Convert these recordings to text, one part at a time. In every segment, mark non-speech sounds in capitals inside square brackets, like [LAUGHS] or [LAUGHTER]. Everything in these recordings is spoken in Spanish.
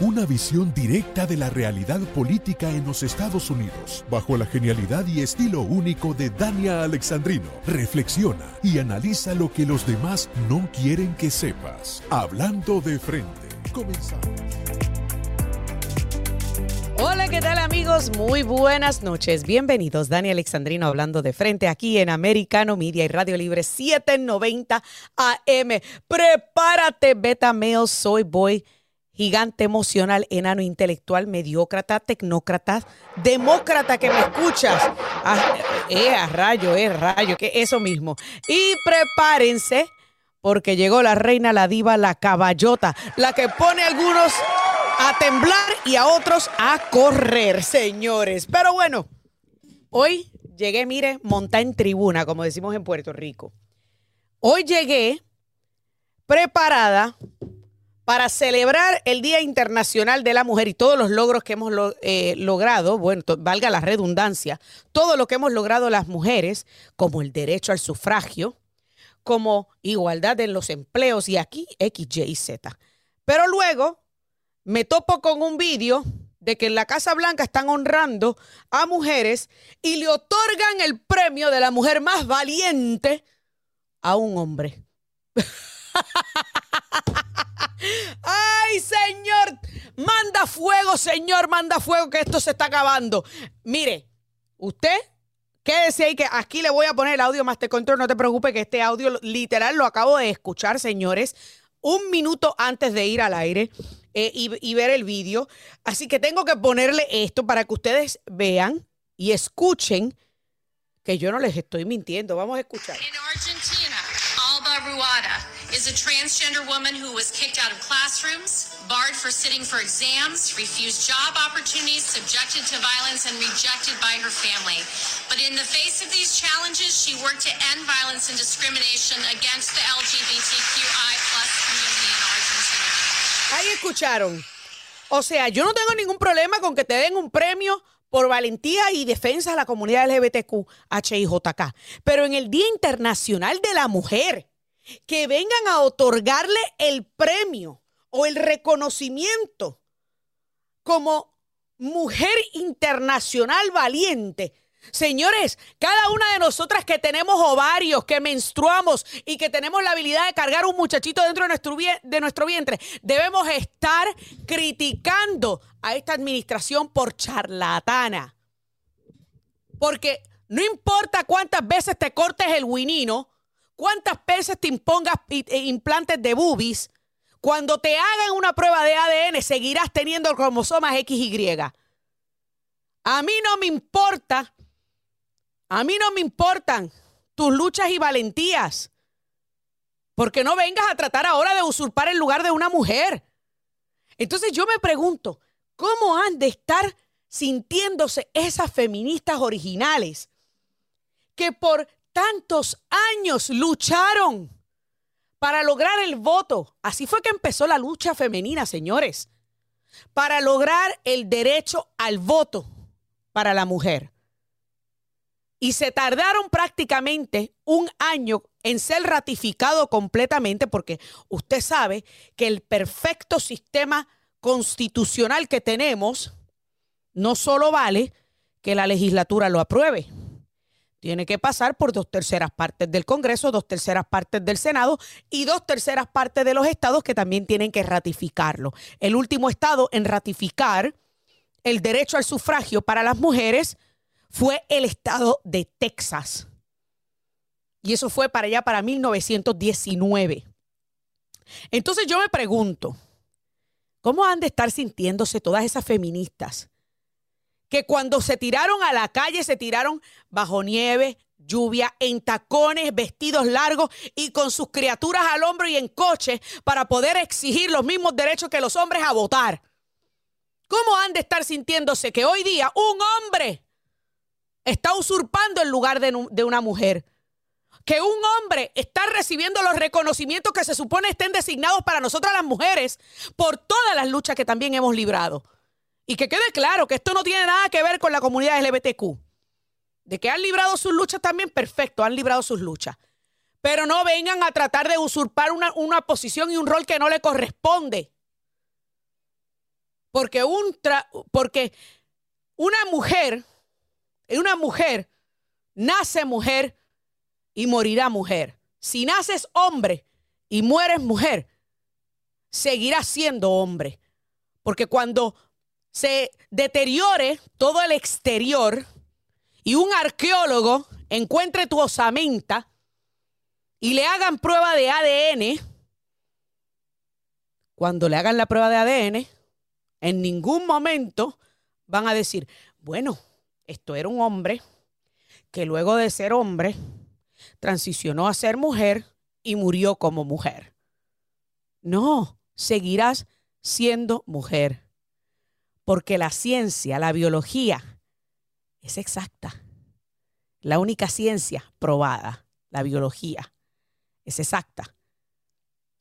una visión directa de la realidad política en los Estados Unidos, bajo la genialidad y estilo único de Dania Alexandrino. Reflexiona y analiza lo que los demás no quieren que sepas. Hablando de frente, comenzamos. Hola, ¿qué tal amigos? Muy buenas noches. Bienvenidos. Dani Alexandrino hablando de frente aquí en Americano Media y Radio Libre 790 AM. Prepárate, beta male, soy boy, gigante emocional, enano intelectual, mediócrata, tecnócrata, demócrata que me escuchas. Ah, eh, a rayo, eh, rayo, que eso mismo. Y prepárense porque llegó la reina, la diva, la caballota, la que pone algunos a temblar y a otros a correr, señores. Pero bueno, hoy llegué, mire, monta en tribuna, como decimos en Puerto Rico. Hoy llegué preparada para celebrar el Día Internacional de la Mujer y todos los logros que hemos eh, logrado, bueno, valga la redundancia, todo lo que hemos logrado las mujeres, como el derecho al sufragio, como igualdad en los empleos y aquí X, Y y Z. Pero luego me topo con un vídeo de que en la Casa Blanca están honrando a mujeres y le otorgan el premio de la mujer más valiente a un hombre. [LAUGHS] Ay, Señor, manda fuego, Señor, manda fuego, que esto se está acabando. Mire, usted Quédese ahí que aquí le voy a poner el audio Master Control. No te preocupes que este audio literal lo acabo de escuchar, señores, un minuto antes de ir al aire. Eh, y, ver el vídeo. Así que tengo que ponerle esto para que ustedes vean y escuchen que yo no les estoy mintiendo. Vamos a escuchar. En Argentina, Alba Ruada is a transgender woman who was kicked out of classrooms, barred for sitting for exams, refused job opportunities, subjected to violence, and rejected by her family. But in the face of these challenges, she worked to end violence and discrimination against the LGBTQI plus community in Argentina. Ahí escucharon. O sea, yo no tengo ningún problema con que te den un premio por valentía y defensa a la comunidad LGBTQ, HIJK. Pero en el Día Internacional de la Mujer, que vengan a otorgarle el premio o el reconocimiento como mujer internacional valiente Señores, cada una de nosotras que tenemos ovarios, que menstruamos y que tenemos la habilidad de cargar un muchachito dentro de nuestro, vientre, debemos estar criticando a esta administración por charlatana. Porque no importa cuántas veces te cortes el winino, cuántas veces te impongas e implantes de boobies, cuando te hagan una prueba de ADN seguirás teniendo cromosomas XY. A mí no me importa a mí no me importan tus luchas y valentías. Porque no vengas a tratar ahora de usurpar el lugar de una mujer. Entonces yo me pregunto, ¿cómo han de estar sintiéndose esas feministas originales que por tantos años lucharon para lograr el voto? Así fue que empezó la lucha femenina, señores, para lograr el derecho al voto para la mujer y se tardaron prácticamente un año en ser ratificado completamente porque usted sabe que el perfecto sistema constitucional que tenemos no solo vale que la legislatura lo apruebe. Tiene que pasar por dos terceras partes del Congreso, dos terceras partes del Senado y dos terceras partes de los estados que también tienen que ratificarlo. El último estado en ratificar el derecho al sufragio para las mujeres fue el estado de Texas. Y eso fue para allá, para 1919. Entonces yo me pregunto, ¿cómo han de estar sintiéndose todas esas feministas que cuando se tiraron a la calle se tiraron bajo nieve, lluvia, en tacones, vestidos largos y con sus criaturas al hombro y en coche para poder exigir los mismos derechos que los hombres a votar? ¿Cómo han de estar sintiéndose que hoy día un hombre está usurpando el lugar de, una mujer. Que un hombre está recibiendo los reconocimientos que se supone estén designados para nosotras las mujeres por todas las luchas que también hemos librado. Y que quede claro que esto no tiene nada que ver con la comunidad LGBTQ. De que han librado sus luchas también, perfecto, han librado sus luchas. Pero no vengan a tratar de usurpar una, una posición y un rol que no le corresponde. Porque, un porque una mujer, una mujer nace mujer y morirá mujer. Si naces hombre y mueres mujer, seguirás siendo hombre. Porque cuando se deteriore todo el exterior y un arqueólogo encuentre tu osamenta y le hagan prueba de ADN, cuando le hagan la prueba de ADN, en ningún momento van a decir, bueno, esto era un hombre que luego de ser hombre transicionó a ser mujer y murió como mujer. No, seguirás siendo mujer, porque la ciencia, la biología, es exacta. La única ciencia probada, la biología, es exacta.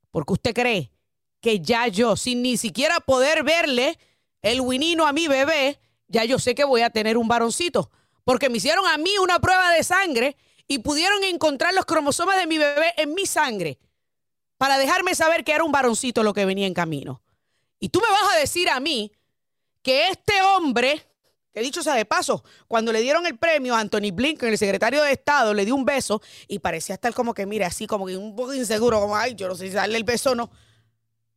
Porque usted cree que ya yo, sin ni siquiera poder verle el winino a mi bebé, ya yo sé que voy a tener un varoncito. Porque me hicieron a mí una prueba de sangre y pudieron encontrar los cromosomas de mi bebé en mi sangre para dejarme saber que era un varoncito lo que venía en camino. Y tú me vas a decir a mí que este hombre, que dicho sea de paso, cuando le dieron el premio a Anthony Blinken, el secretario de Estado, le dio un beso y parecía estar como que, mire, así como que un poco inseguro, como, ay, yo no sé si darle el beso o no.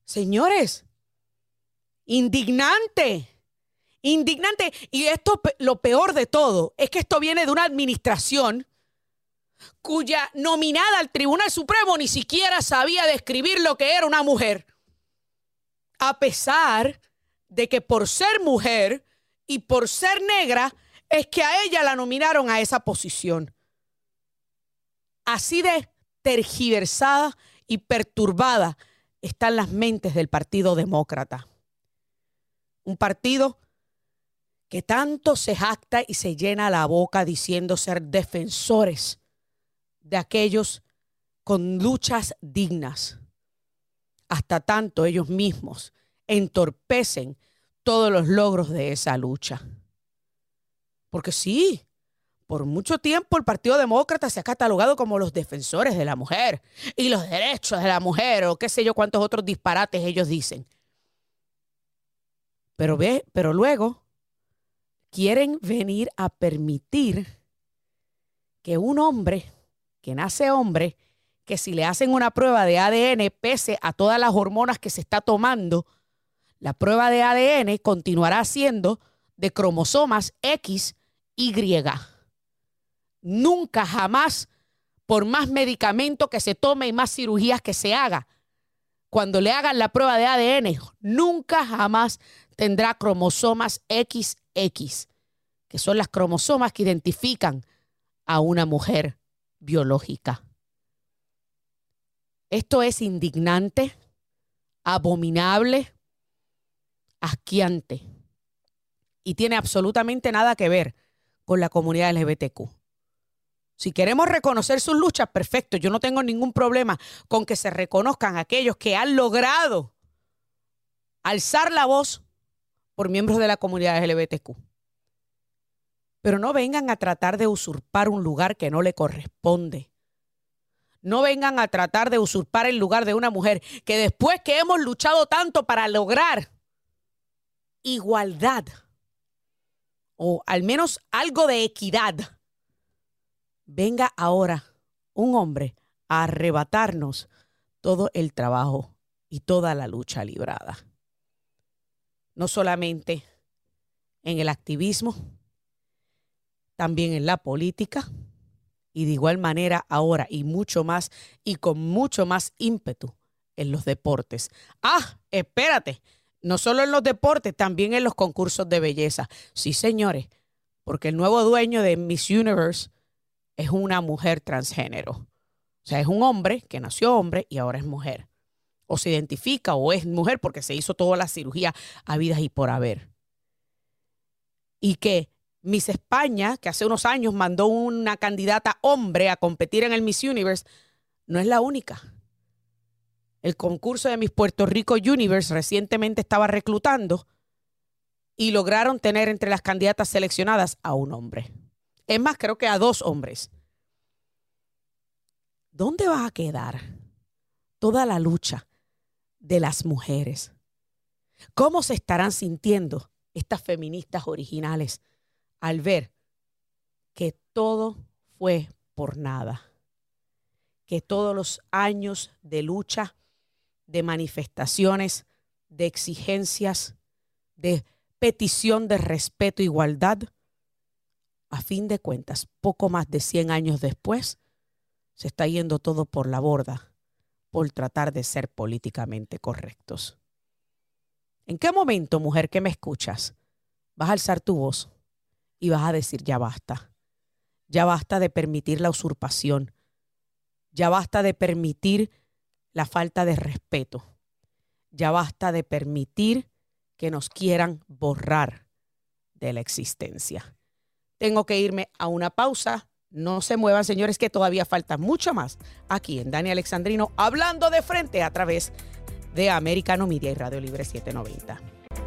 Señores, indignante. Indignante. Y esto, lo peor de todo, es que esto viene de una administración cuya nominada al Tribunal Supremo ni siquiera sabía describir lo que era una mujer. A pesar de que por ser mujer y por ser negra, es que a ella la nominaron a esa posición. Así de tergiversada y perturbada están las mentes del Partido Demócrata. Un partido que tanto se jacta y se llena la boca diciendo ser defensores de aquellos con luchas dignas. Hasta tanto ellos mismos entorpecen todos los logros de esa lucha. Porque sí, por mucho tiempo el Partido Demócrata se ha catalogado como los defensores de la mujer y los derechos de la mujer o qué sé yo cuántos otros disparates ellos dicen. Pero ve, pero luego quieren venir a permitir que un hombre que nace hombre, que si le hacen una prueba de ADN pese a todas las hormonas que se está tomando, la prueba de ADN continuará siendo de cromosomas X, Y nunca jamás, por más medicamento que se tome y más cirugías que se haga, cuando le hagan la prueba de ADN, nunca jamás tendrá cromosomas XX, que son las cromosomas que identifican a una mujer biológica. Esto es indignante, abominable, asquiante y tiene absolutamente nada que ver con la comunidad LGBTQ. Si queremos reconocer sus luchas, perfecto. Yo no tengo ningún problema con que se reconozcan aquellos que han logrado alzar la voz por miembros de la comunidad LGBTQ. Pero no vengan a tratar de usurpar un lugar que no le corresponde. No vengan a tratar de usurpar el lugar de una mujer que después que hemos luchado tanto para lograr igualdad o al menos algo de equidad venga ahora un hombre a arrebatarnos todo el trabajo y toda la lucha librada. No solamente en el activismo, también en la política y de igual manera ahora y mucho más y con mucho más ímpetu en los deportes. Ah, espérate, no solo en los deportes, también en los concursos de belleza. Sí, señores, porque el nuevo dueño de Miss Universe es una mujer transgénero. O sea, es un hombre que nació hombre y ahora es mujer. O se identifica o es mujer porque se hizo toda la cirugía a vidas y por haber. Y que Miss España, que hace unos años mandó una candidata hombre a competir en el Miss Universe, no es la única. El concurso de Miss Puerto Rico Universe recientemente estaba reclutando y lograron tener entre las candidatas seleccionadas a un hombre. Es más, creo que a dos hombres. ¿Dónde va a quedar toda la lucha de las mujeres? ¿Cómo se estarán sintiendo estas feministas originales al ver que todo fue por nada? Que todos los años de lucha, de manifestaciones, de exigencias, de petición de respeto e igualdad, a fin de cuentas, poco más de 100 años después, se está yendo todo por la borda por tratar de ser políticamente correctos. ¿En qué momento, mujer que me escuchas, vas a alzar tu voz y vas a decir, ya basta? Ya basta de permitir la usurpación. Ya basta de permitir la falta de respeto. Ya basta de permitir que nos quieran borrar de la existencia. Tengo que irme a una pausa. No se muevan, señores, que todavía falta mucho más aquí en Dani Alexandrino, hablando de frente a través de Americano Media y Radio Libre 790.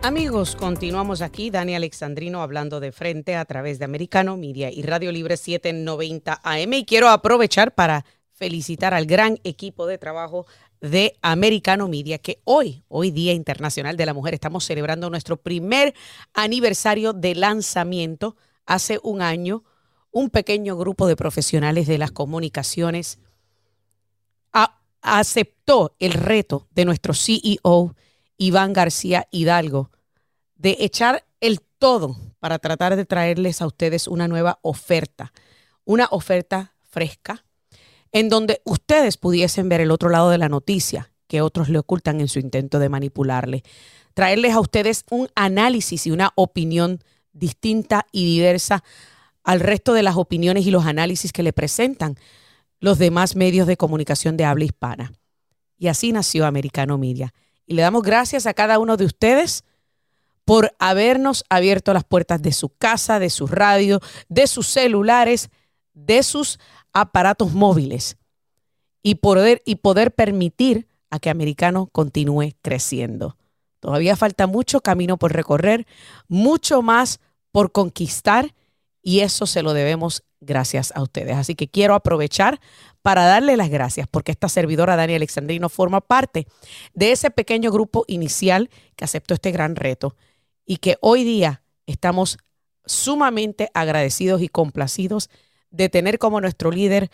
Amigos, continuamos aquí, Dani Alexandrino hablando de frente a través de Americano Media y Radio Libre 790 AM. Y quiero aprovechar para felicitar al gran equipo de trabajo de Americano Media, que hoy, hoy Día Internacional de la Mujer, estamos celebrando nuestro primer aniversario de lanzamiento. Hace un año, un pequeño grupo de profesionales de las comunicaciones aceptó el reto de nuestro CEO, Iván García Hidalgo, de echar el todo para tratar de traerles a ustedes una nueva oferta, una oferta fresca, en donde ustedes pudiesen ver el otro lado de la noticia que otros le ocultan en su intento de manipularle. Traerles a ustedes un análisis y una opinión distinta y diversa al resto de las opiniones y los análisis que le presentan los demás medios de comunicación de habla hispana. Y así nació Americano Media. Y le damos gracias a cada uno de ustedes por habernos abierto las puertas de su casa, de su radio, de sus celulares, de sus aparatos móviles y poder, y poder permitir a que Americano continúe creciendo. Todavía falta mucho camino por recorrer, mucho más por conquistar y eso se lo debemos gracias a ustedes. Así que quiero aprovechar para darle las gracias porque esta servidora Dani Alexandrino forma parte de ese pequeño grupo inicial que aceptó este gran reto y que hoy día estamos sumamente agradecidos y complacidos de tener como nuestro líder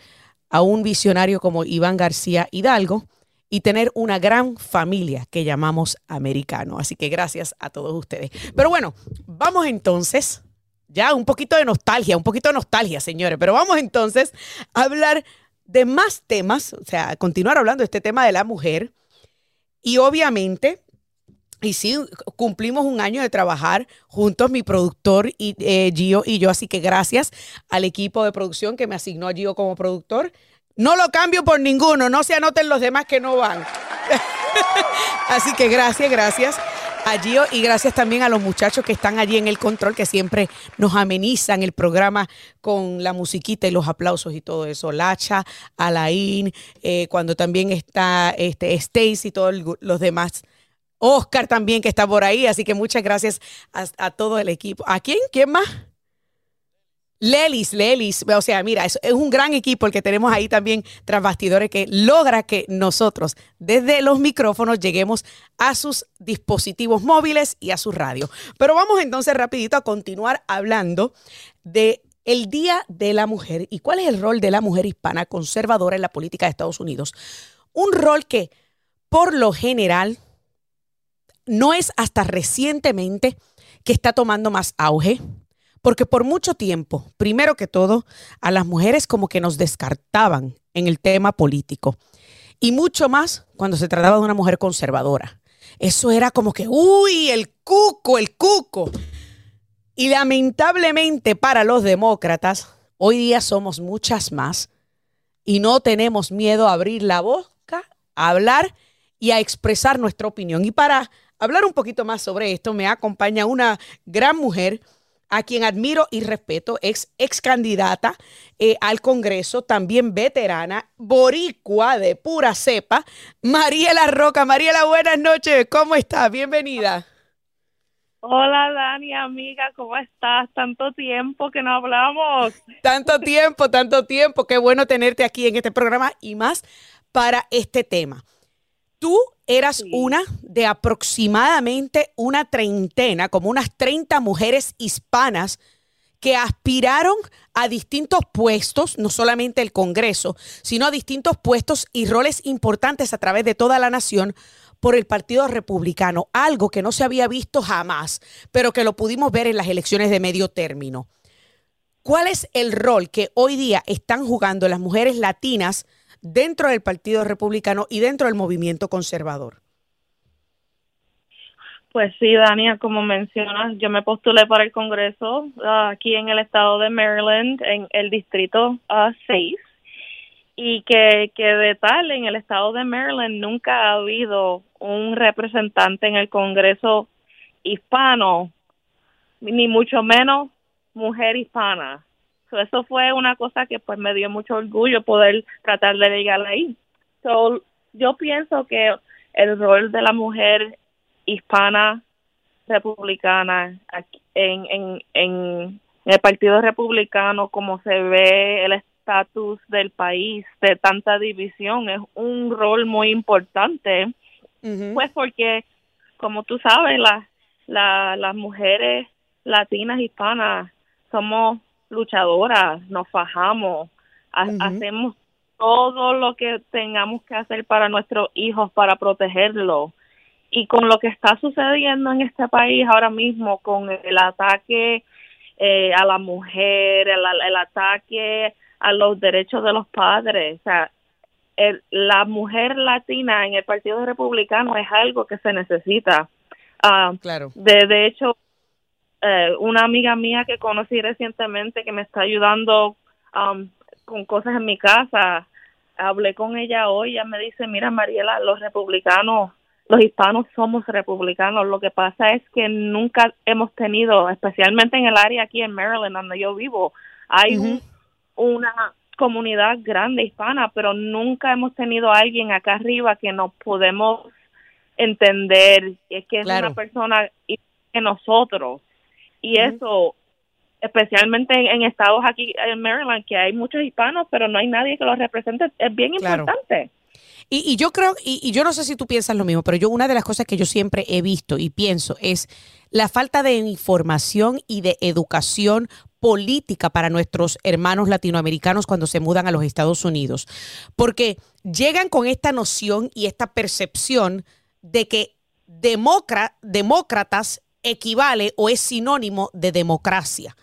a un visionario como Iván García Hidalgo y tener una gran familia que llamamos americano. Así que gracias a todos ustedes. Pero bueno, vamos entonces, ya un poquito de nostalgia, un poquito de nostalgia, señores, pero vamos entonces a hablar de más temas, o sea, continuar hablando de este tema de la mujer. Y obviamente y sí, cumplimos un año de trabajar juntos, mi productor y, eh, Gio y yo, así que gracias al equipo de producción que me asignó a Gio como productor. No lo cambio por ninguno, no se anoten los demás que no van. [LAUGHS] así que gracias, gracias a Gio y gracias también a los muchachos que están allí en el control, que siempre nos amenizan el programa con la musiquita y los aplausos y todo eso. Lacha, Alain, eh, cuando también está este, Stacy y todos los demás Oscar también que está por ahí, así que muchas gracias a, todo el equipo. ¿A quién? ¿Quién más? Lelis, Lelis, o sea, mira, es, es, un gran equipo el que tenemos ahí también tras bastidores que logra que nosotros desde los micrófonos lleguemos a sus dispositivos móviles y a su radio. Pero vamos entonces rapidito a continuar hablando de el Día de la Mujer y cuál es el rol de la mujer hispana conservadora en la política de Estados Unidos. Un rol que por lo general no es hasta recientemente que está tomando más auge, porque por mucho tiempo, primero que todo, a las mujeres como que nos descartaban en el tema político, y mucho más cuando se trataba de una mujer conservadora. Eso era como que, uy, el cuco, el cuco. Y lamentablemente para los demócratas, hoy día somos muchas más y no tenemos miedo a abrir la boca, a hablar y a expresar nuestra opinión. Y para hablar un poquito más sobre esto, me acompaña una gran mujer a quien admiro y respeto, es ex candidata eh, al Congreso, también veterana, boricua de pura cepa, Mariela Roca. Mariela, buenas noches, ¿cómo estás? Bienvenida. Hola Dani, amiga, ¿cómo estás? Tanto tiempo que no hablamos. Tanto tiempo, tanto tiempo. Qué bueno tenerte aquí en este programa y más para este tema. Tú eras una de aproximadamente una treintena, como unas 30 mujeres hispanas que aspiraron a distintos puestos, no solamente el Congreso, sino a distintos puestos y roles importantes a través de toda la nación por el Partido Republicano, algo que no se había visto jamás, pero que lo pudimos ver en las elecciones de medio término. ¿Cuál es el rol que hoy día están jugando las mujeres latinas dentro del Partido Republicano y dentro del movimiento conservador? Pues sí, Dania, como mencionas, yo me postulé para el Congreso ah, aquí en el estado de Maryland, en el distrito 6, ah, y que, que de tal, en el estado de Maryland nunca ha habido un representante en el Congreso hispano, ni mucho menos mujer hispana eso fue una cosa que pues me dio mucho orgullo poder tratar de llegar ahí. So, yo pienso que el rol de la mujer hispana republicana en, en, en el Partido Republicano, como se ve el estatus del país de tanta división, es un rol muy importante, pues porque, como tú sabes, las la, las mujeres latinas hispanas somos luchadoras, nos fajamos, hacemos todo lo que tengamos que hacer para nuestros hijos, para protegerlos. Y con lo que está sucediendo en este país ahora mismo, con el ataque eh, a la mujer, el, ataque a los derechos de los padres, o sea, la mujer latina en el Partido Republicano es algo que se necesita. Ah, claro. De, de hecho, eh, una amiga mía que conocí recientemente que me está ayudando um, con cosas en mi casa. Hablé con ella hoy, ella me dice, mira Mariela, los republicanos, los hispanos somos republicanos. Lo que pasa es que nunca hemos tenido, especialmente en el área aquí en Maryland, donde yo vivo, hay una comunidad grande hispana, pero nunca hemos tenido a alguien acá arriba que nos podemos entender, es que es una persona que nosotros y eso, especialmente en, estados aquí en Maryland, que hay muchos hispanos, pero no hay nadie que los represente, es bien importante. Y, yo creo, y, y, yo no sé si tú piensas lo mismo, pero yo una de las cosas que yo siempre he visto y pienso es la falta de información y de educación política para nuestros hermanos latinoamericanos cuando se mudan a los Estados Unidos. Porque llegan con esta noción y esta percepción de que demócratas equivale o es sinónimo de democracia.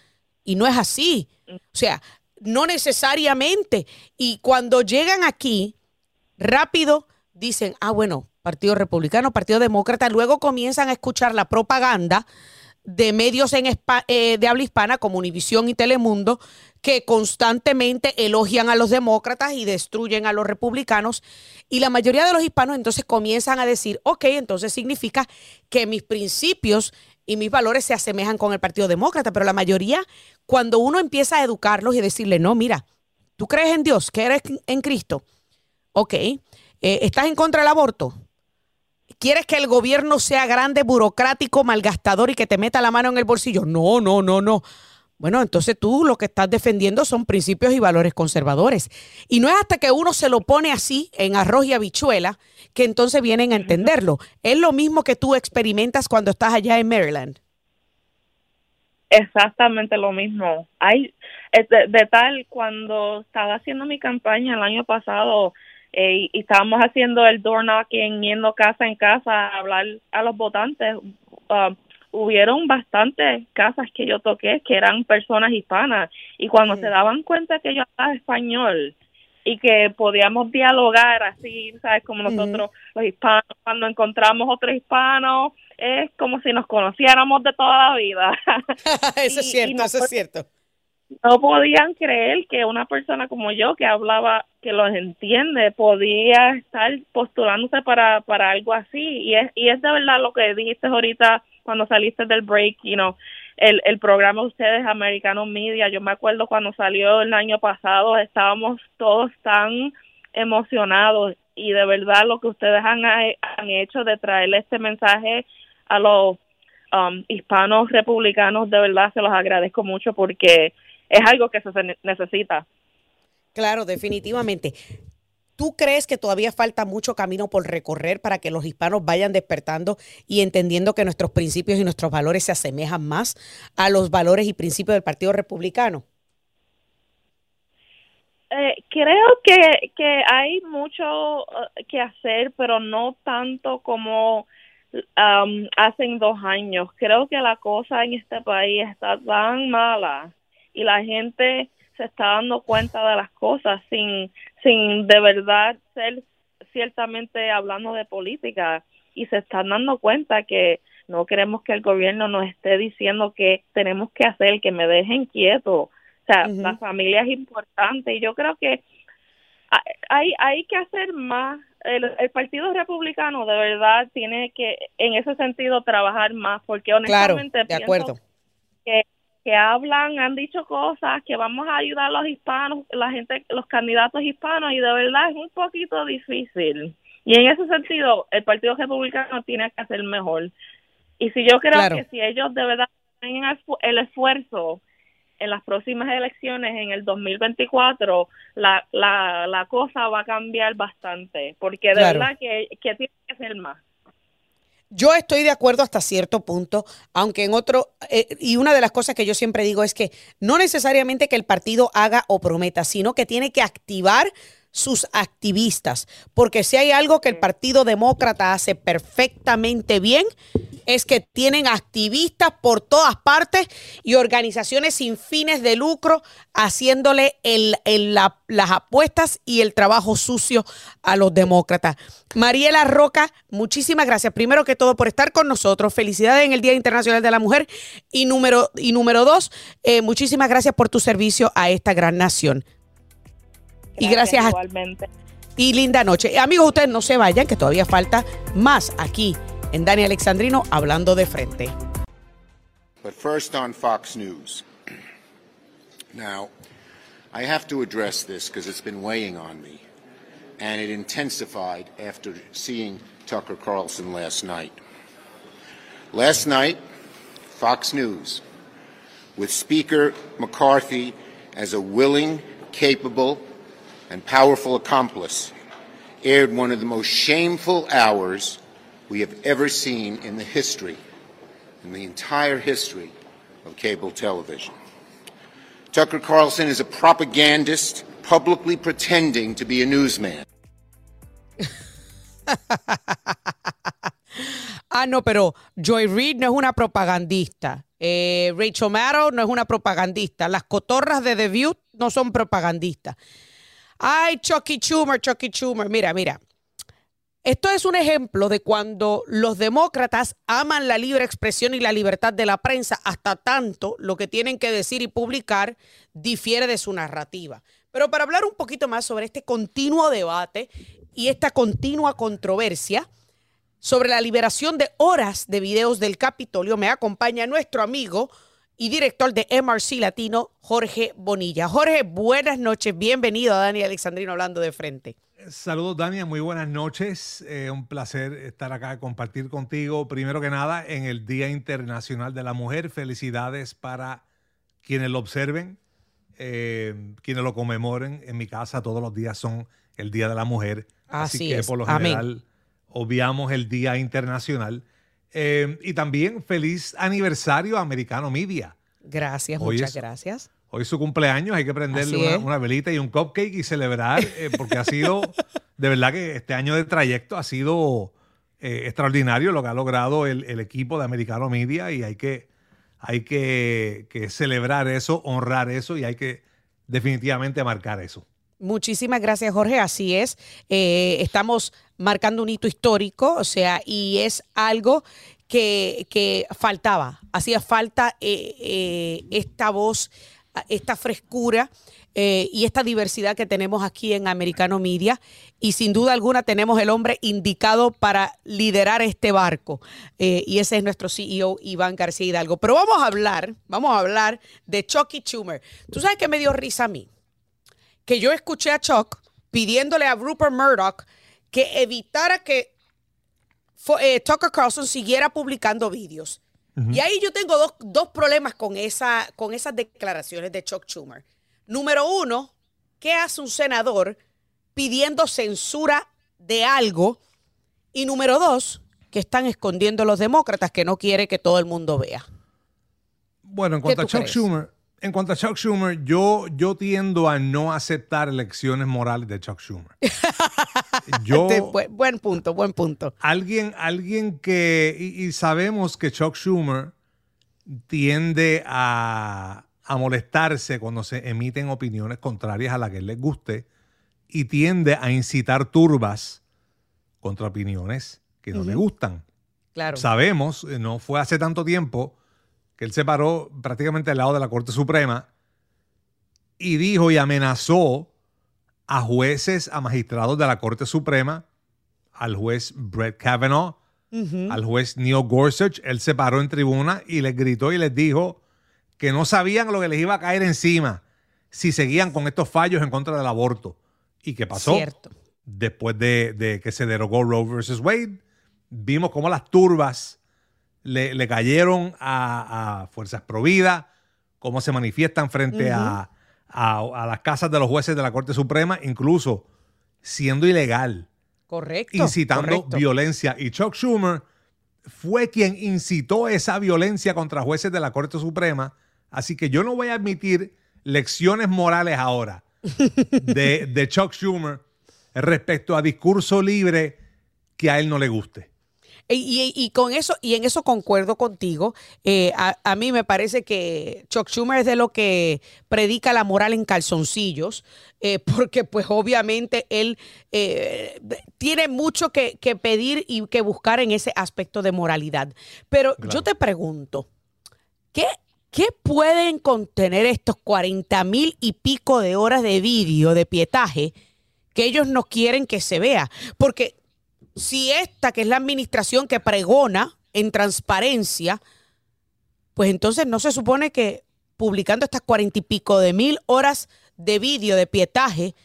Y no es así. O sea, no necesariamente. Y cuando llegan aquí, rápido dicen, ah, bueno, Partido Republicano, Partido Demócrata, luego comienzan a escuchar la propaganda de medios en eh, de habla hispana como Univisión y Telemundo que constantemente elogian a los demócratas y destruyen a los republicanos. Y la mayoría de los hispanos entonces comienzan a decir, ok, entonces significa que mis principios y mis valores se asemejan con el Partido Demócrata, pero la mayoría, cuando uno empieza a educarlos y decirle, no, mira, tú crees en Dios, que eres en Cristo, ok, eh, estás en contra del aborto, ¿Quieres que el gobierno sea grande, burocrático, malgastador y que te meta la mano en el bolsillo? No, no, no, no. Bueno, entonces tú lo que estás defendiendo son principios y valores conservadores. Y no es hasta que uno se lo pone así, en arroz y habichuela, que entonces vienen a entenderlo. Es lo mismo que tú experimentas cuando estás allá en Maryland. Exactamente lo mismo. Hay de, de tal cuando estaba haciendo mi campaña el año pasado eh, y estábamos haciendo el door knocking, yendo casa en casa a hablar a los votantes. Uh, hubieron bastantes casas que yo toqué que eran personas hispanas y cuando se daban cuenta que yo hablaba español y que podíamos dialogar así, ¿sabes? Como nosotros los hispanos, cuando encontramos otro hispano, es como si nos conociéramos de toda la vida. [LAUGHS] eso es cierto, eso es cierto. No podían creer que una persona como yo, que hablaba, que los entiende, podía estar postulándose para, para algo así. Y es, y es de verdad lo que dijiste ahorita cuando saliste del break, you know, el, el programa de ustedes, Americano Media, yo me acuerdo cuando salió el año pasado, estábamos todos tan emocionados y de verdad lo que ustedes han, han hecho de traerle este mensaje a los um, hispanos republicanos, de verdad se los agradezco mucho porque es algo que se necesita. Claro, definitivamente. ¿Tú crees que todavía falta mucho camino por recorrer para que los hispanos vayan despertando y entendiendo que nuestros principios y nuestros valores se asemejan más a los valores y principios del Partido Republicano? Eh, creo que, que hay mucho eh, que hacer, pero no tanto como um, hace dos años. Creo que la cosa en este país está tan mala y la gente se está dando cuenta de las cosas sin, sin de verdad ser ciertamente hablando de política y se están dando cuenta que no queremos que el gobierno nos esté diciendo que tenemos que hacer, que me dejen quieto. O sea, la familia es importante y yo creo que hay, hay que hacer más. El, el, Partido Republicano de verdad tiene que, en ese sentido, trabajar más, porque honestamente de acuerdo. que que hablan, han dicho cosas, que vamos a ayudar a los hispanos, la gente, los candidatos hispanos, y de verdad es un poquito difícil. Y en ese sentido, el Partido Republicano tiene que hacer mejor. Y si yo creo que si ellos de verdad tienen el esfuerzo en las próximas elecciones, en el 2024, la, la, la cosa va a cambiar bastante, porque de verdad que, que tiene que hacer más. Yo estoy de acuerdo hasta cierto punto, aunque en otro, eh, y una de las cosas que yo siempre digo es que no necesariamente que el partido haga o prometa, sino que tiene que activar sus activistas, porque si hay algo que el Partido Demócrata hace perfectamente bien, es que tienen activistas por todas partes y organizaciones sin fines de lucro haciéndole el, las apuestas y el trabajo sucio a los demócratas. Mariela Roca, muchísimas gracias. Primero que todo por estar con nosotros. Felicidades en el Día Internacional de la Mujer. Y número, y número dos, eh, muchísimas gracias por tu servicio a esta gran nación y gracias igualmente. Y linda noche. Amigos, ustedes no se vayan, que todavía falta más aquí en Dani Alexandrino hablando de frente. But first on Fox News. Now, I have to address this because it's been weighing on me, and it intensified after seeing Tucker Carlson last night. Last night, Fox News, with Speaker McCarthy as a willing, capable, and powerful accomplice, aired one of the most shameful hours we have ever seen in the history, in the entire history of cable television. Tucker Carlson is a propagandist publicly pretending to be a newsman. [LAUGHS] ah, no, pero Joy Reid no es una propagandista. Eh, Rachel Maddow no es una propagandista. Las cotorras de The View no son propagandistas. Ay, Chucky Schumer, Chucky Schumer. Mira, mira. Esto es un ejemplo de cuando los demócratas aman la libre expresión y la libertad de la prensa hasta tanto lo que tienen que decir y publicar difiere de su narrativa. Pero para hablar un poquito más sobre este continuo debate y esta continua controversia sobre la liberación de horas de videos del Capitolio, me acompaña nuestro amigo y director de MRC Latino, Jorge Bonilla. Jorge, buenas noches, bienvenido a Dani Alexandrino hablando de frente. Saludos, Dani, muy buenas noches. Eh, un placer estar acá, compartir contigo. Primero que nada, en el Día Internacional de la Mujer, felicidades para quienes lo observen, eh, quienes lo conmemoren. En mi casa todos los días son el Día de la Mujer. Así, que por lo general obviamos el Día Internacional. Eh, y también feliz aniversario a Americano Media. Gracias, muchas gracias. Hoy es su cumpleaños, hay que prenderle una, velita y un cupcake y celebrar, eh, porque ha sido, [LAUGHS] de verdad que este año de trayecto ha sido eh, extraordinario lo que ha logrado el, equipo de Americano Media y hay que, hay que, que celebrar eso, honrar eso y hay que definitivamente marcar eso. Muchísimas gracias, Jorge. Así es. Eh, estamos marcando un hito histórico, o sea, y es algo que, faltaba. Hacía falta eh, eh, esta voz, esta frescura y esta diversidad que tenemos aquí en Americano Media. Y sin duda alguna tenemos el hombre indicado para liderar este barco. y ese es nuestro CEO, Iván García Hidalgo. Pero vamos a hablar, vamos a hablar de Chucky Schumer. ¿Tú sabes qué me dio risa a mí? que yo escuché a Chuck pidiéndole a Rupert Murdoch que evitara que eh, Tucker Carlson siguiera publicando vídeos. Y ahí yo tengo dos, problemas con, esa, con esas declaraciones de Chuck Schumer. Número uno, ¿qué hace un senador pidiendo censura de algo. Y número dos, que están escondiendo los demócratas que no quiere que todo el mundo vea. Bueno, en cuanto a Chuck Schumer, en cuanto a Chuck Schumer, yo, yo tiendo a no aceptar lecciones morales de Chuck Schumer. [LAUGHS] yo, buen, punto, buen punto. Alguien, alguien que, y, sabemos que Chuck Schumer tiende a, a, molestarse cuando se emiten opiniones contrarias a las que él les guste y tiende a incitar turbas contra opiniones que no le gustan. Claro. Sabemos, eh, no fue hace tanto tiempo que él se paró prácticamente al lado de la Corte Suprema y dijo y amenazó a jueces, a magistrados de la Corte Suprema, al juez Brett Kavanaugh, al juez Neil Gorsuch. Él se paró en tribuna y les gritó y les dijo que no sabían lo que les iba a caer encima si seguían con estos fallos en contra del aborto. ¿Y qué pasó? Cierto. Después de, de que se derogó Roe versus Wade, vimos cómo las turbas le, cayeron a, Fuerzas Providas, cómo se manifiestan frente a, las casas de los jueces de la Corte Suprema, incluso siendo ilegal. Correcto. Incitando violencia. Y Chuck Schumer fue quien incitó esa violencia contra jueces de la Corte Suprema. Así que yo no voy a admitir lecciones morales ahora de, de Chuck Schumer respecto a discurso libre que a él no le guste. Y, con eso, y en eso concuerdo contigo. Eh, a, mí me parece que Chuck Schumer es de lo que predica la moral en calzoncillos, eh, [LAUGHS] porque pues obviamente él eh, tiene mucho que, pedir y que buscar en ese aspecto de moralidad. Pero yo te pregunto, ¿qué, ¿qué pueden contener estos 40 mil y pico de horas de vídeo de pietaje que ellos no quieren que se vea? Porque si esta, que es la administración que pregona en transparencia, pues entonces no se supone que publicando estas cuarenta y pico de mil horas de vídeo de pietaje,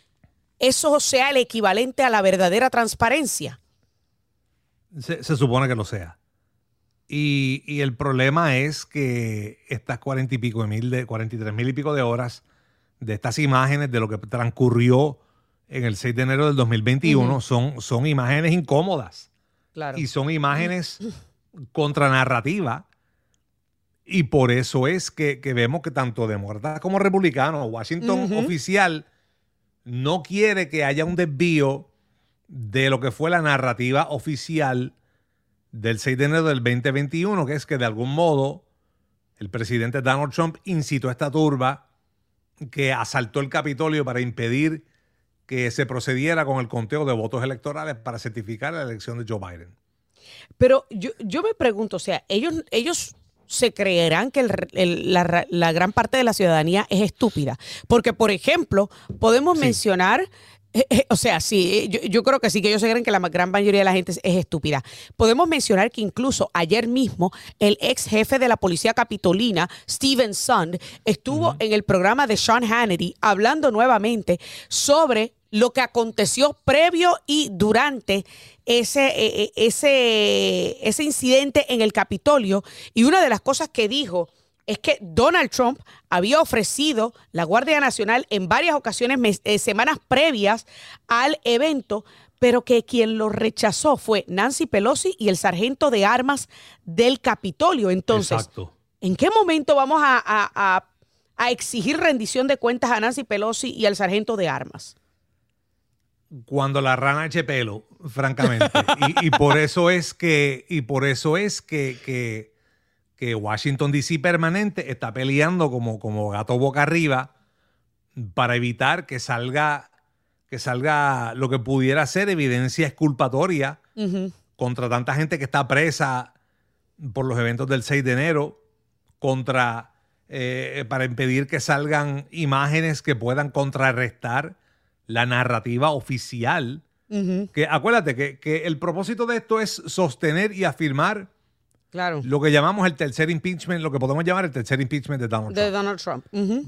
eso sea el equivalente a la verdadera transparencia. Se, supone que lo sea. Y, el problema es que estas cuarenta y pico de mil, cuarenta y tres mil y pico de horas de estas imágenes de lo que transcurrió en el 6 de enero del 2021 son, son imágenes incómodas. Claro. Y son imágenes contranarrativa. Y por eso es que, vemos que tanto demócratas como republicanos, Washington oficial no quiere que haya un desvío de lo que fue la narrativa oficial del 6 de enero del 2021, que es que de algún modo el presidente Donald Trump incitó a esta turba que asaltó el Capitolio para impedir que se procediera con el conteo de votos electorales para certificar la elección de Joe Biden. Pero yo, yo me pregunto, o sea, ellos, ellos se creerán que la, gran parte de la ciudadanía es estúpida. Porque, por ejemplo, podemos mencionar eh, eh, o sea, sí, yo, yo, creo que sí, que ellos se creen que la gran mayoría de la gente es, estúpida. Podemos mencionar que incluso ayer mismo el ex jefe de la policía capitolina, Steven Sund, estuvo en el programa de Sean Hannity hablando nuevamente sobre lo que aconteció previo y durante ese, ese, ese incidente en el Capitolio. Y una de las cosas que dijo es que Donald Trump había ofrecido la Guardia Nacional en varias ocasiones, eh, semanas previas al evento, pero que quien lo rechazó fue Nancy Pelosi y el sargento de armas del Capitolio. Entonces, ¿en qué momento vamos a, a exigir rendición de cuentas a Nancy Pelosi y al sargento de armas? cuando la rana eche pelo, francamente. y, por eso es que, y por eso es que, que, Washington DC permanente está peleando como, como gato boca arriba para evitar que salga, que salga lo que pudiera ser evidencia exculpatoria contra tanta gente que está presa por los eventos del 6 de enero, contra eh, para impedir que salgan imágenes que puedan contrarrestar la narrativa oficial. Que acuérdate que, el propósito de esto es sostener y afirmar claro. lo que llamamos el tercer impeachment, lo que podemos llamar el tercer impeachment de Donald de Donald Trump.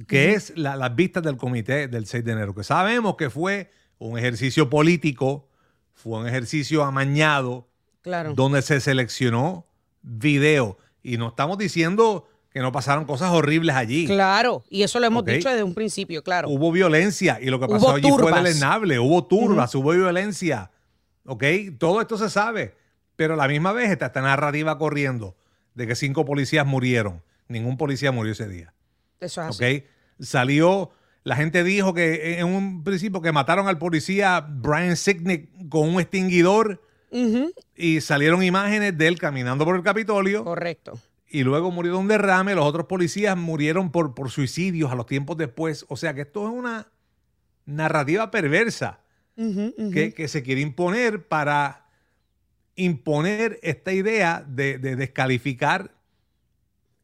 Que es las vistas del comité del 6 de enero, que sabemos que fue un ejercicio político, fue un ejercicio amañado, claro. donde se seleccionó video. Y no estamos diciendo que no pasaron cosas horribles allí. Claro, y eso lo hemos dicho desde un principio, claro. Hubo violencia y lo que Hubo pasó allí fue turbas. deleznable. Hubo turbas, hubo violencia. ¿Ok? Todo esto se sabe. Pero a la misma vez está esta narrativa corriendo de que cinco policías murieron. Ningún policía murió ese día. Eso es así. Salió, la gente dijo que en un principio que mataron al policía Brian Sicknick con un extinguidor y salieron imágenes de él caminando por el Capitolio Correcto. y luego murió de un derrame. Los otros policías murieron por, por suicidios a los tiempos después. O sea que esto es una narrativa perversa que, que se quiere imponer para imponer esta idea de, de descalificar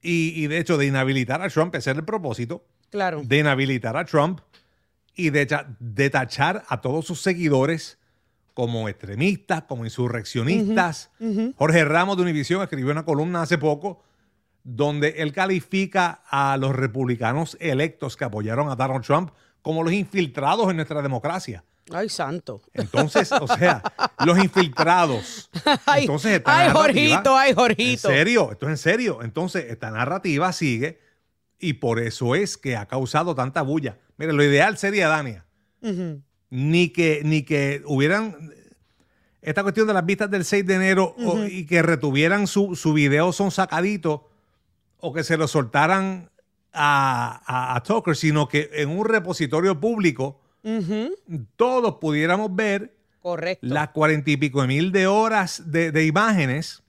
y, y de hecho de inhabilitar a Trump, ese es el propósito, Claro. de inhabilitar a Trump y de, de tachar a todos sus seguidores como extremistas, como insurreccionistas. Jorge Ramos de Univisión escribió una columna hace poco donde él califica a los republicanos electos que apoyaron a Donald Trump como los infiltrados en nuestra democracia. Ay, santo. Entonces, o sea, [LAUGHS] los infiltrados. [LAUGHS] Ay, Entonces, esta ay, Jorgito, ay, En Jorgito. serio, esto es en serio. Entonces, esta narrativa sigue y por eso es que ha causado tanta bulla. Mire, lo ideal sería, Dania, ni que, ni que hubieran esta cuestión de las vistas del 6 de enero o- y que retuvieran su, su video son sacadito o que se lo soltaran a, a, a Tucker, sino que en un repositorio público todos pudiéramos ver Correcto. las cuarenta y pico de mil de horas de, de imágenes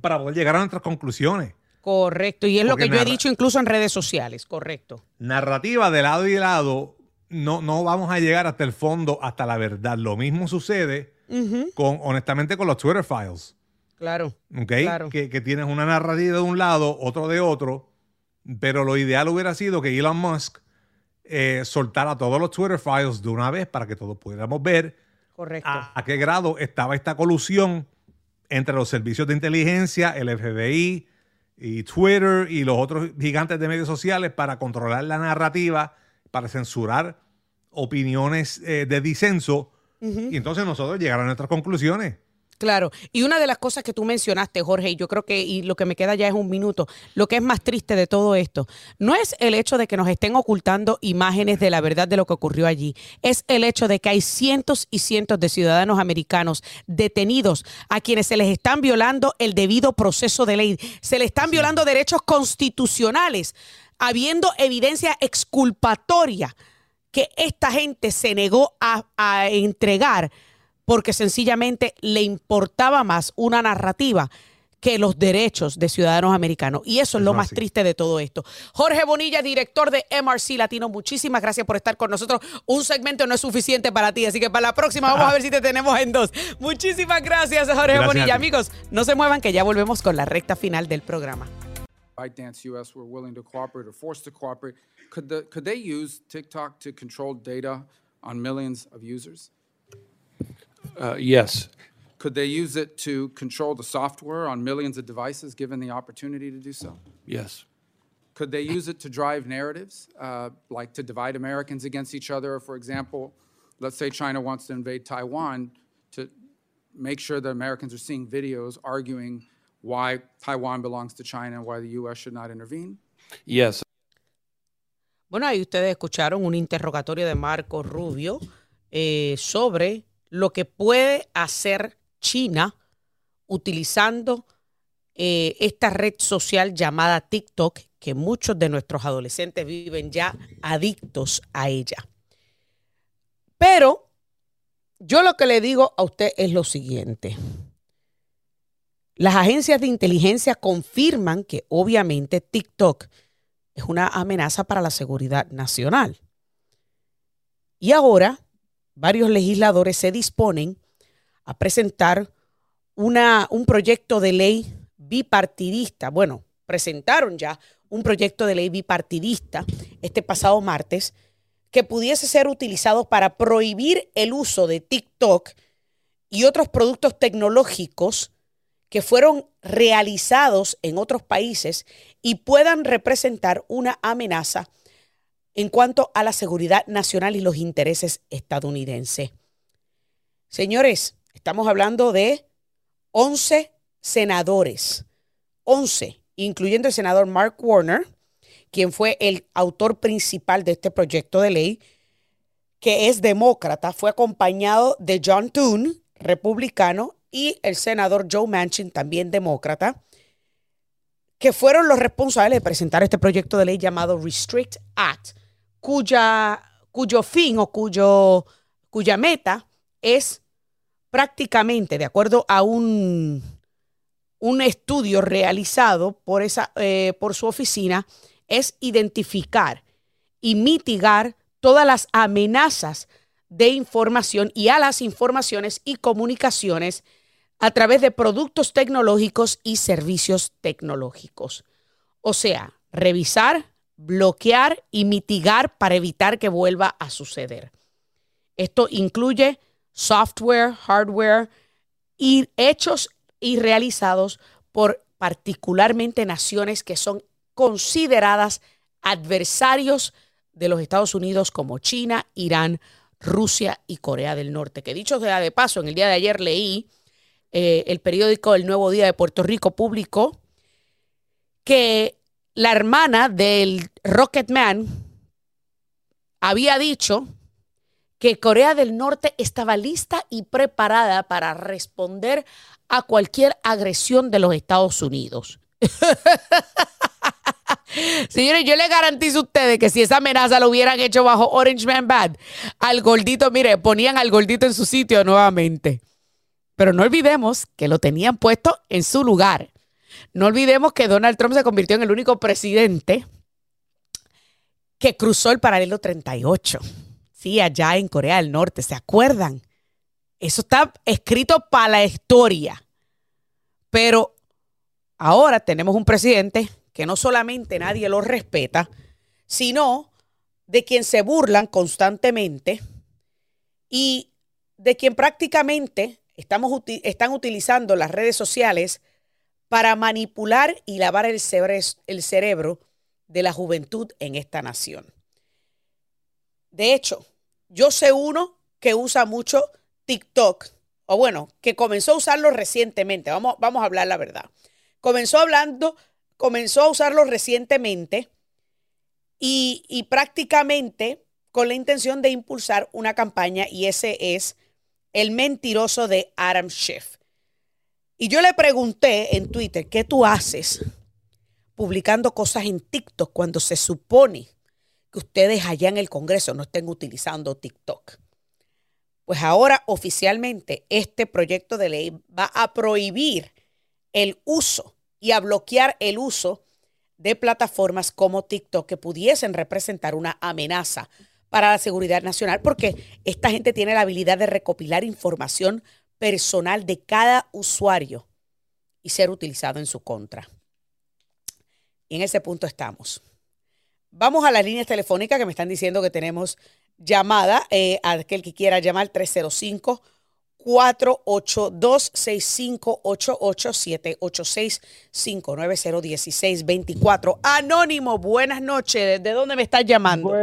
para poder llegar a nuestras conclusiones. Correcto. Y es lo que yo he dicho incluso en redes sociales. Correcto. Narrativa de lado y de lado, no, no vamos a llegar hasta el fondo, hasta la verdad. Lo mismo sucede con, honestamente, con los Twitter files. Claro. ¿ok? Claro. Que, que tienes una narrativa de un lado, otro de otro, pero lo ideal hubiera sido que Elon Musk eh, soltara todos los Twitter files de una vez para que todos pudiéramos ver Correcto. a, a qué grado estaba esta colusión entre los servicios de inteligencia, el FBI y Twitter y los otros gigantes de medios sociales para controlar la narrativa, para censurar opiniones eh, de disenso y entonces nosotros llegar a nuestras conclusiones. Claro, y una de las cosas que tú mencionaste, Jorge, y yo creo que, y lo que me queda ya es un minuto, lo que es más triste de todo esto, no es el hecho de que nos estén ocultando imágenes de la verdad de lo que ocurrió allí, es el hecho de que hay cientos y cientos de ciudadanos americanos detenidos a quienes se les están violando el debido proceso de ley, se les están violando derechos constitucionales, habiendo evidencia exculpatoria que esta gente se negó a, a entregar porque sencillamente le importaba más una narrativa que los derechos de ciudadanos americanos. Y eso es lo más así. triste de todo esto. Jorge Bonilla, director de MRC Latino, muchísimas gracias por estar con nosotros. Un segmento no es suficiente para ti, así que para la próxima vamos a ver si te tenemos en dos. Muchísimas gracias, Jorge Gracias Bonilla. Amigos, no se muevan que ya volvemos con la recta final del programa. ByteDance US were willing to cooperate or forced to cooperate, could, the, could they use TikTok to control data on millions of users? Uh, yes, Could they use it to control the software on millions of devices given the opportunity to do so? yes, Could they use it to drive narratives, uh, like to divide Americans against each other? For example, let's say China wants to invade Taiwan, to make sure that Americans are seeing videos arguing why Taiwan belongs to China and why the U.S. should not intervene? yes. Bueno, ahí ustedes escucharon un interrogatorio de Marco Rubio eh, sobre lo que puede hacer China utilizando eh, esta red social llamada TikTok, que muchos de nuestros adolescentes viven ya adictos a ella. Pero yo lo que le digo a usted es lo siguiente. Las agencias de inteligencia confirman que obviamente TikTok es una amenaza para la seguridad nacional. Y ahora varios legisladores se disponen a presentar una, un proyecto de ley bipartidista. Bueno, presentaron ya un proyecto de ley bipartidista este pasado martes que pudiese ser utilizado para prohibir el uso de TikTok y otros productos tecnológicos que fueron realizados en otros países y puedan representar una amenaza en cuanto a la seguridad nacional y los intereses estadounidenses. Señores, estamos hablando de 11 senadores, 11 incluyendo el senador Mark Warner, quien fue el autor principal de este proyecto de ley, que es demócrata, fue acompañado de John Toone, republicano, y el senador Joe Manchin, también demócrata, que fueron los responsables de presentar este proyecto de ley llamado Restrict Act, cuya, cuyo fin o cuyo, cuya meta es prácticamente, de acuerdo a un, un estudio realizado por, esa, eh, por su oficina, es identificar y mitigar todas las amenazas de información y a las informaciones y comunicaciones a través de productos tecnológicos y servicios tecnológicos. O sea, revisar, bloquear y mitigar para evitar que vuelva a suceder. Esto incluye software, hardware y hechos y realizados por particularmente naciones que son consideradas adversarios de los Estados Unidos como China, Irán, Rusia y Corea del Norte. Que dicho sea de paso, en el día de ayer leí eh, el periódico El Nuevo Día de Puerto Rico publicó que la hermana del Rocketman había dicho que Corea del Norte estaba lista y preparada para responder a cualquier agresión de los Estados Unidos. [LAUGHS] Señores, yo le garantizo a ustedes que si esa amenaza lo hubieran hecho bajo Orange Man Bad, al gordito, mire, ponían al gordito en su sitio nuevamente. Pero no olvidemos que lo tenían puesto en su lugar. No olvidemos que Donald Trump se convirtió en el único presidente que cruzó el paralelo 38. Sí, allá en Corea del Norte, ¿se acuerdan? Eso está escrito para la historia. Pero ahora tenemos un presidente que no solamente nadie lo respeta, sino de quien se burlan constantemente y de quien prácticamente estamos, están utilizando las redes sociales para manipular y lavar el cerebro de la juventud en esta nación. De hecho, yo sé uno que usa mucho TikTok, o bueno, que comenzó a usarlo recientemente, vamos, vamos a hablar la verdad. Comenzó hablando comenzó a usarlo recientemente y, prácticamente con la intención de impulsar una campaña y ese es el mentiroso de Adam Schiff. Y yo le pregunté en Twitter, ¿qué tú haces publicando cosas en TikTok cuando se supone que ustedes allá en el Congreso no estén utilizando TikTok? Pues ahora oficialmente este proyecto de ley va a prohibir el uso y a bloquear el uso de plataformas como TikTok que pudiesen representar una amenaza para la seguridad nacional, porque esta gente tiene la habilidad de recopilar información personal de cada usuario y ser utilizado en su contra. Y en ese punto estamos. Vamos a las líneas telefónicas que me están diciendo que tenemos llamada. Eh, aquel que quiera llamar 305 482-6588-786-590-1624. Anónimo, buenas noches. ¿De dónde me estás llamando? [LAUGHS]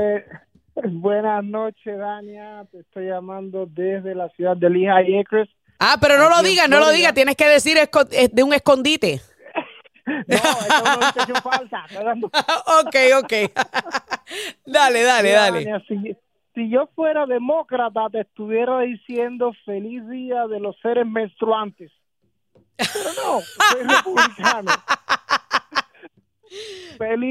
buenas noches, Dania. Te estoy llamando desde la ciudad de Lehigh Acres. Ah, pero no lo digas, no lo digas. Tienes que decir de un escondite. [LAUGHS] no, es una falsa. [LAUGHS] ok, ok. [LAUGHS] dale, dale, dale si yo fuera demócrata, te estuviera diciendo feliz día de los seres menstruantes. Pero no, soy republicano.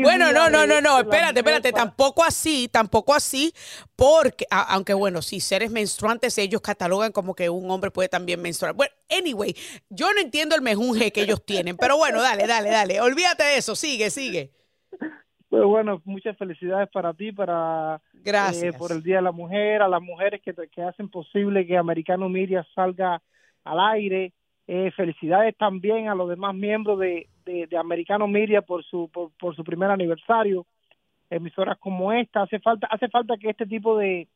Bueno, no, no, no, no, espérate, espérate, tampoco así, tampoco así, porque, aunque bueno, si seres menstruantes ellos catalogan como que un hombre puede también menstruar. Bueno, anyway, yo no entiendo el mejunje que ellos tienen, pero bueno, dale, dale, dale, olvídate de eso, sigue, sigue. Pues bueno, muchas felicidades para ti, para Gracias. Eh, por el Día de la Mujer, a las mujeres que, que hacen posible que Americano Media salga al aire. Eh, felicidades también a los demás miembros de, de, Americano Media por su por, su primer aniversario. Emisoras como esta hace falta hace falta que este tipo de,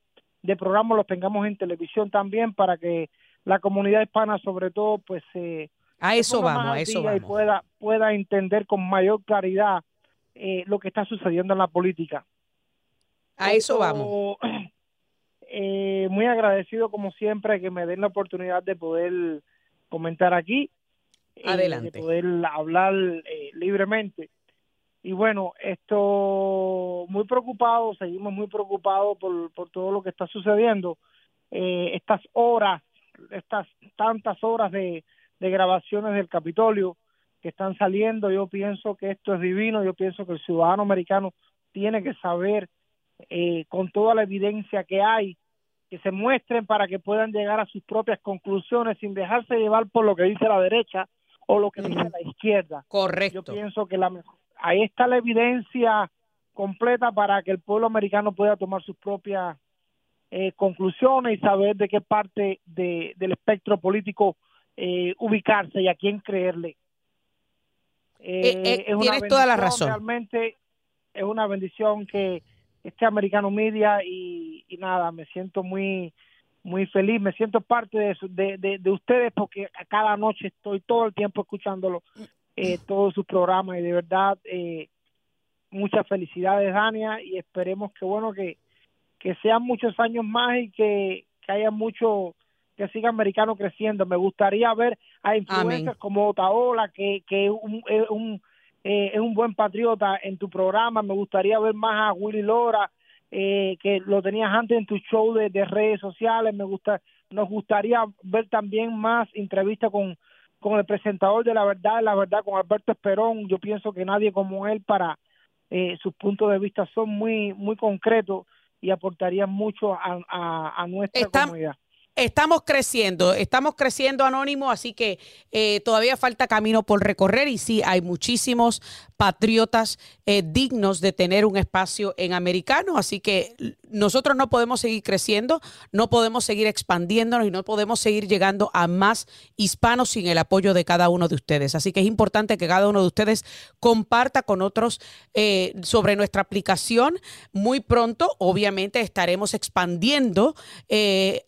de programas los tengamos en televisión también para que la comunidad hispana sobre todo pues eh, a eso vamos, a eso vamos. y pueda pueda entender con mayor claridad eh, lo que está sucediendo en la política. A eso vamos. [CLEARS THROAT] Eh, muy agradecido como siempre que me den la oportunidad de poder comentar aquí. eh, Adelante. de poder hablar eh, libremente. Y bueno, esto muy preocupado, seguimos muy preocupados por, por todo lo que está sucediendo. Eh, estas horas, estas tantas horas de, de grabaciones del Capitolio que están saliendo, yo pienso que esto es divino, yo pienso que el ciudadano americano tiene que saber eh, con toda la evidencia que hay, que se muestren para que puedan llegar a sus propias conclusiones sin dejarse llevar por lo que dice la derecha o lo que dice la izquierda. Correcto. Yo pienso que la ahí está la evidencia completa para que el pueblo americano pueda tomar sus propias eh, conclusiones y saber de qué parte de, del espectro político eh, ubicarse y a quién creerle. Eh, eh, es una tienes toda la razón. Realmente es una bendición que este americano media y, y nada, me siento muy muy feliz, me siento parte de, de, de, de ustedes porque cada noche estoy todo el tiempo escuchándolo, eh, todos sus programas y de verdad eh, muchas felicidades Dania y esperemos que bueno que, que sean muchos años más y que, que haya mucho que siga americano creciendo. Me gustaría ver a influencers Amén. como Otaola que, que un, un eh, es un buen patriota en tu programa. Me gustaría ver más a Willy Lora, eh, que lo tenías antes en tu show de, de redes sociales. Me gusta, nos gustaría ver también más entrevistas con, con el presentador de la verdad, la verdad, con Alberto Esperón. Yo pienso que nadie como él para eh, sus puntos de vista son muy, muy concretos y aportarían mucho a, a, a nuestra comunidad. Estamos creciendo, estamos creciendo anónimo, así que eh, todavía falta camino por recorrer y sí, hay muchísimos patriotas eh, dignos de tener un espacio en americano, así que nosotros no podemos seguir creciendo, no podemos seguir expandiéndonos y no podemos seguir llegando a más hispanos sin el apoyo de cada uno de ustedes. Así que es importante que cada uno de ustedes comparta con otros eh, sobre nuestra aplicación. Muy pronto, obviamente, estaremos expandiendo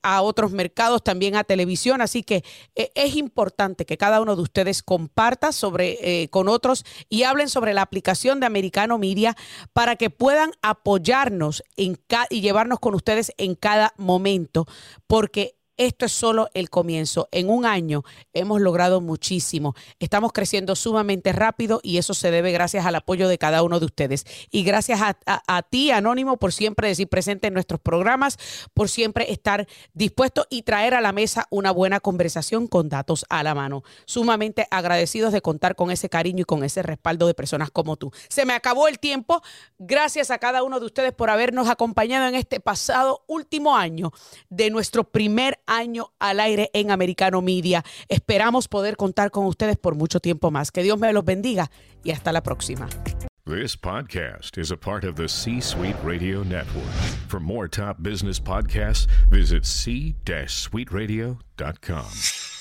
a otros mercados, también a televisión. Así que eh, es importante que cada uno de ustedes comparta sobre, eh, con otros y hablen sobre la aplicación de Americano Media para que puedan apoyarnos en y llevarnos con ustedes en cada momento, porque esto es solo el comienzo. En un año hemos logrado muchísimo. Estamos creciendo sumamente rápido y eso se debe gracias al apoyo de cada uno de ustedes. Y gracias a, ti, Anónimo, por siempre decir presente en nuestros programas, por siempre estar dispuesto y traer a la mesa una buena conversación con datos a la mano. Sumamente agradecidos de contar con ese cariño y con ese respaldo de personas como tú. Se me acabó el tiempo. Gracias a cada uno de ustedes por habernos acompañado en este pasado último año de nuestro primer año al aire en Americano Media. Esperamos poder contar con ustedes por mucho tiempo más. Que Dios me los bendiga y hasta la próxima. This podcast is a part of the C Suite Radio Network. For more top business podcasts, visit c-suiteradio.com.